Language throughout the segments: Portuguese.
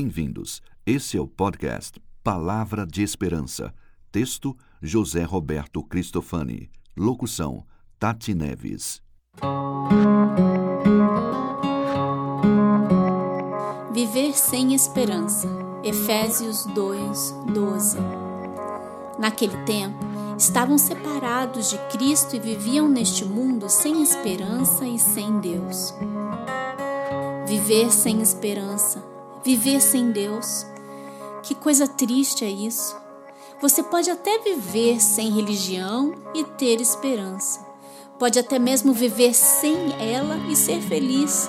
Bem-vindos. Esse é o podcast Palavra de Esperança. Texto: José Roberto Cristofani. Locução: Tati Neves. Viver sem esperança. Efésios 2, 12. Naquele tempo, estavam separados de Cristo e viviam neste mundo sem esperança e sem Deus. Viver sem esperança viver sem Deus. Que coisa triste é isso. Você pode até viver sem religião e ter esperança. Pode até mesmo viver sem ela e ser feliz.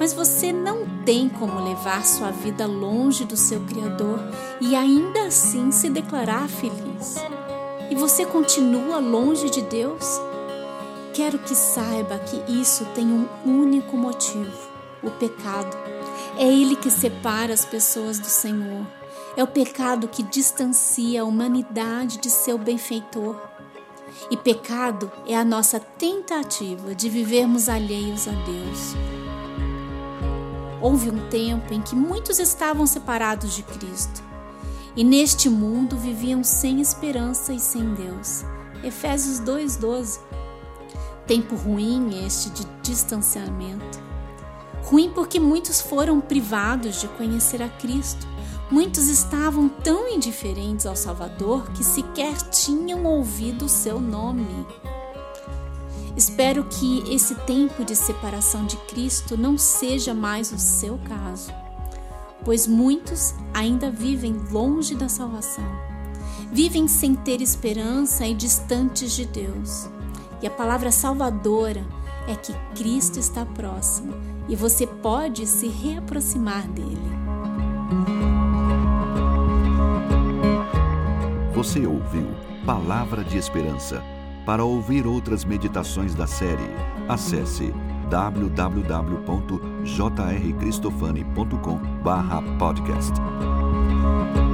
Mas você não tem como levar sua vida longe do seu Criador e ainda assim se declarar feliz. E você continua longe de Deus? Quero que saiba que isso tem um único motivo: o pecado. É ele que separa as pessoas do Senhor. É o pecado que distancia a humanidade de seu benfeitor. E pecado é a nossa tentativa de vivermos alheios a Deus. Houve um tempo em que muitos estavam separados de Cristo e neste mundo viviam sem esperança e sem Deus. Efésios 2:12. Tempo ruim este de distanciamento. Ruim porque muitos foram privados de conhecer a Cristo. Muitos estavam tão indiferentes ao Salvador que sequer tinham ouvido o seu nome. Espero que esse tempo de separação de Cristo não seja mais o seu caso, pois muitos ainda vivem longe da salvação, vivem sem ter esperança e distantes de Deus. E a palavra salvadora é que Cristo está próximo e você pode se reaproximar dele. Você ouviu Palavra de Esperança. Para ouvir outras meditações da série, acesse www.jrcristofani.com/podcast.